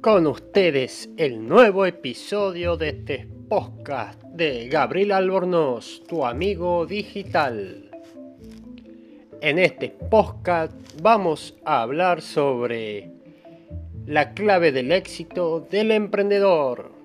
con ustedes el nuevo episodio de este podcast de Gabriel Albornoz, tu amigo digital. En este podcast vamos a hablar sobre la clave del éxito del emprendedor.